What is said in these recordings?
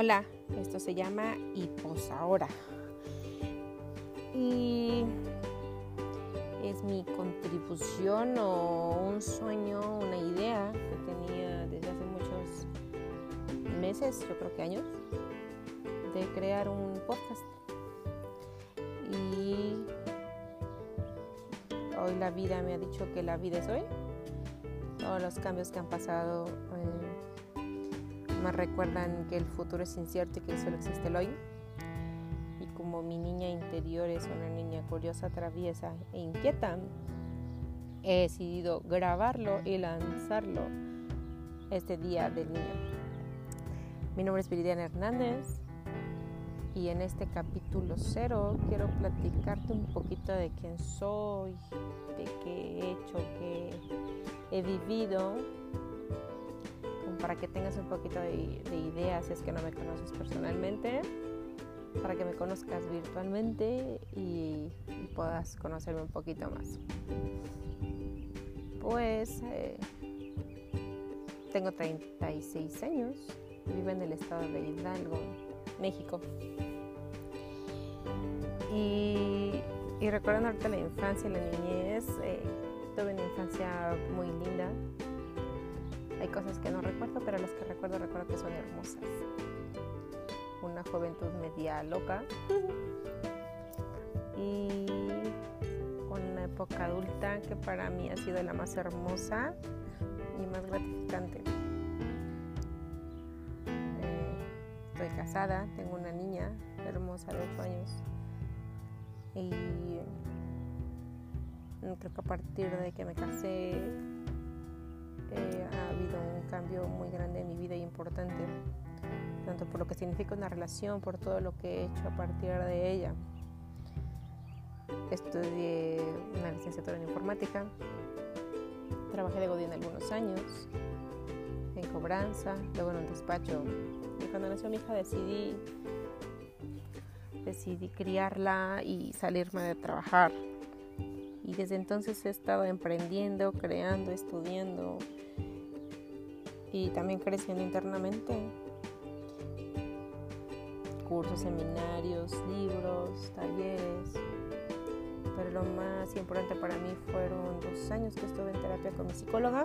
Hola, esto se llama pues ahora. Y es mi contribución o un sueño, una idea que tenía desde hace muchos meses, yo creo que años, de crear un podcast. Y hoy la vida me ha dicho que la vida es hoy. Todos los cambios que han pasado eh, me recuerdan que el futuro es incierto y que solo existe el hoy. Y como mi niña interior es una niña curiosa, traviesa e inquieta, he decidido grabarlo y lanzarlo este día del niño. Mi nombre es Viridiana Hernández y en este capítulo cero quiero platicarte un poquito de quién soy, de qué he hecho, qué he vivido, para que tengas un poquito de, ideas si es que no me conoces personalmente, para que me conozcas virtualmente y, puedas conocerme un poquito más. Pues eh, tengo 36 años, vivo en el estado de Hidalgo, México. Y, y recordando ahorita la infancia la niñez, eh, tuve una infancia muy linda. Hay cosas que no recuerdo, pero las que recuerdo recuerdo que son hermosas. Una juventud media loca y una época adulta que para mí ha sido la más hermosa y más gratificante. Eh, estoy casada, tengo una niña hermosa de 8 años y creo que a partir de que me casé eh, ha habido un cambio muy grande en mi vida y importante, tanto por lo que significa una relación, por todo lo que he hecho a partir de ella. Estudié una licenciatura en informática, trabajé de Godín algunos años, en cobranza, luego en un despacho. Y cuando nació mi hija decidí decidí criarla y salirme de trabajar. Desde entonces he estado emprendiendo, creando, estudiando y también creciendo internamente. Cursos, seminarios, libros, talleres. Pero lo más importante para mí fueron dos años que estuve en terapia con mi psicóloga.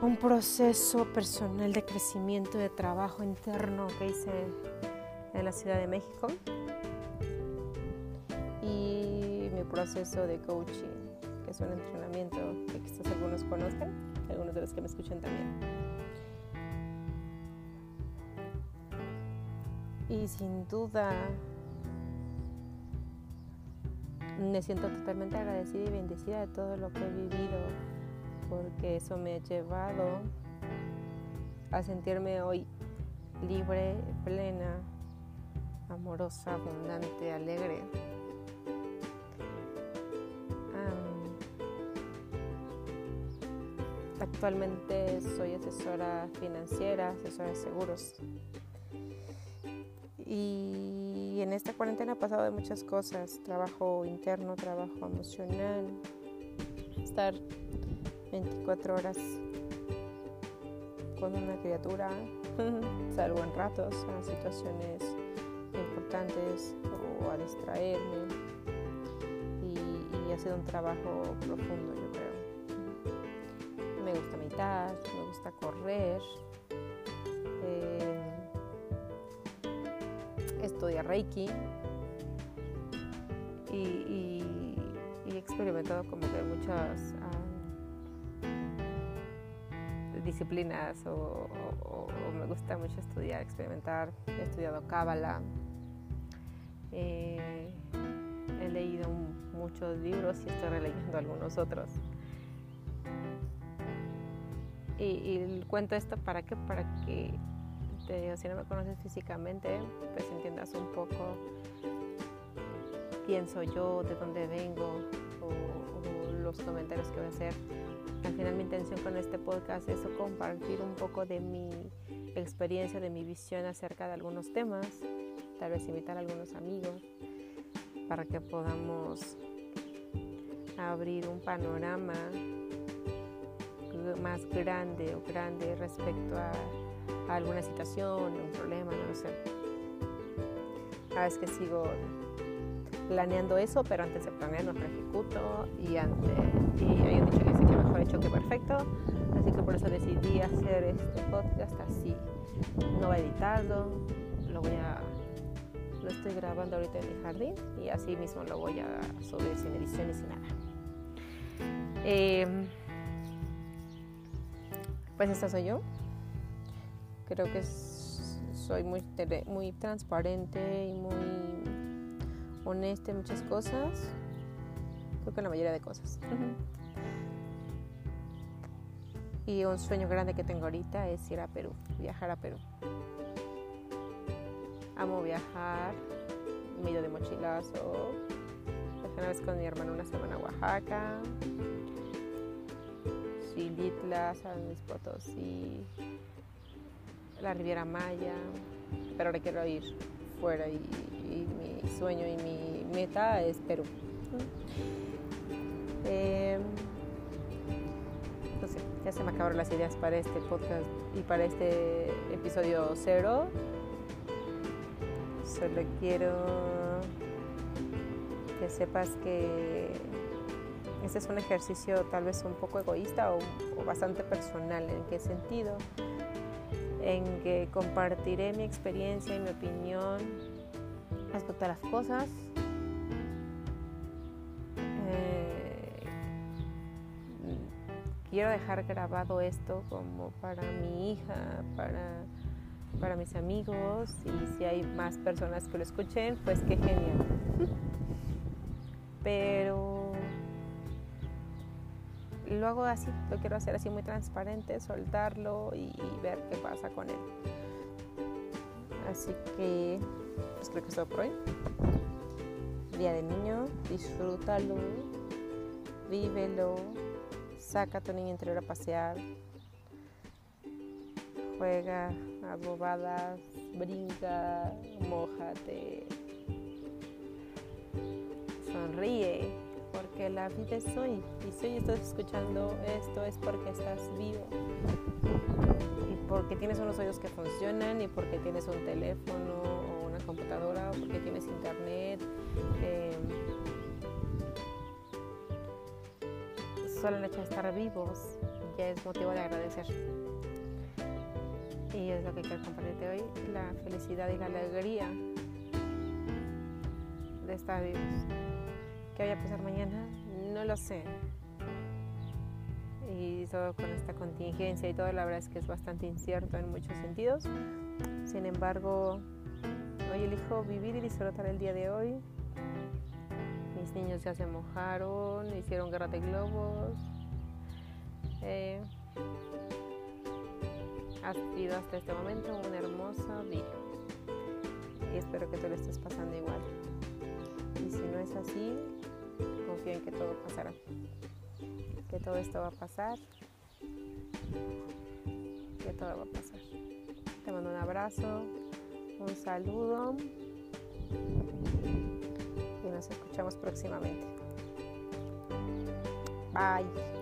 Un proceso personal de crecimiento, de trabajo interno que hice en la Ciudad de México proceso de coaching, que es un entrenamiento que quizás algunos conozcan, algunos de los que me escuchan también. Y sin duda me siento totalmente agradecida y bendecida de todo lo que he vivido, porque eso me ha llevado a sentirme hoy libre, plena, amorosa, abundante, alegre. Actualmente soy asesora financiera, asesora de seguros. Y en esta cuarentena ha pasado de muchas cosas, trabajo interno, trabajo emocional, estar 24 horas con una criatura, salvo en ratos, a situaciones o a distraerme y, ha sido un trabajo profundo yo creo. Me gusta meditar, me gusta correr, eh, Reiki y, he experimentado como que muchas ah, disciplinas o, me gusta mucho estudiar, experimentar. He estudiado Cábala, eh, he leído muchos libros y estoy releyendo algunos otros. Y, cuento esto para que, para que si no me conoces físicamente, pues entiendas un poco quién soy yo, de dónde vengo o, los comentarios que voy a hacer. Al final mi intención con este podcast es compartir un poco de mi experiencia, de mi visión acerca de algunos temas tal vez invitar a algunos amigos para que podamos abrir un panorama más grande o grande respecto a, a alguna situación, un problema, no lo sé. A veces que sigo planeando eso, pero antes de planear no lo ejecuto y, antes, y hay un dicho que dice que mejor hecho que perfecto, así que por eso decidí hacer este podcast así. No voy a editarlo, lo voy a lo estoy grabando ahorita en mi jardín y así mismo lo voy a subir sin ediciones y nada. Eh, pues esta soy yo. Creo que soy muy, muy transparente y muy honesta en muchas cosas. Creo que en la mayoría de cosas. Y un sueño grande que tengo ahorita es ir a Perú, viajar a Perú. Amo viajar, medio de mochilazo. Viajé una vez con mi hermano una semana a Oaxaca, Xilitla, San Luis Potosí, la Riviera Maya, pero ahora quiero ir fuera y, mi sueño y mi meta es Perú. Eh, no sé, ya se me acabaron las ideas para este podcast y para este episodio cero. Solo quiero que sepas que este es un ejercicio tal vez un poco egoísta o, bastante personal. ¿En qué sentido? En que compartiré mi experiencia y mi opinión respecto a las cosas. Eh, quiero dejar grabado esto como para mi hija, para, para mis amigos y si hay más personas que lo escuchen, pues qué genial. Pero lo hago así, lo quiero hacer así muy transparente, soltarlo y, ver qué pasa con él. Así que, pues creo que es todo por hoy. Día de niño, disfrútalo, vívelo, saca a tu niño interior a pasear, juega a bobadas, brinca, mojate, sonríe porque la vida es hoy. Y si hoy estás escuchando esto es porque estás vivo. Y porque tienes unos oídos que funcionan y porque tienes un teléfono o una computadora o porque tienes internet. Eh, solo el hecho de estar vivos ya es motivo de agradecer. Y es lo que quiero compartirte hoy, la felicidad y la alegría de estar vivos. ¿Qué voy a pasar mañana? No lo sé. Y todo con esta contingencia y todo, la verdad es que es bastante incierto en muchos sentidos. Sin embargo, hoy elijo vivir y disfrutar el día de hoy. Mis niños ya se mojaron, hicieron guerra de globos. Eh, ha sido hasta este momento un hermoso día. Y espero que tú lo estés pasando igual. Y si no es así, confío en que todo pasará. Que todo esto va a pasar. Que todo va a pasar. Te mando un abrazo, un saludo y nos escuchamos próximamente. Bye.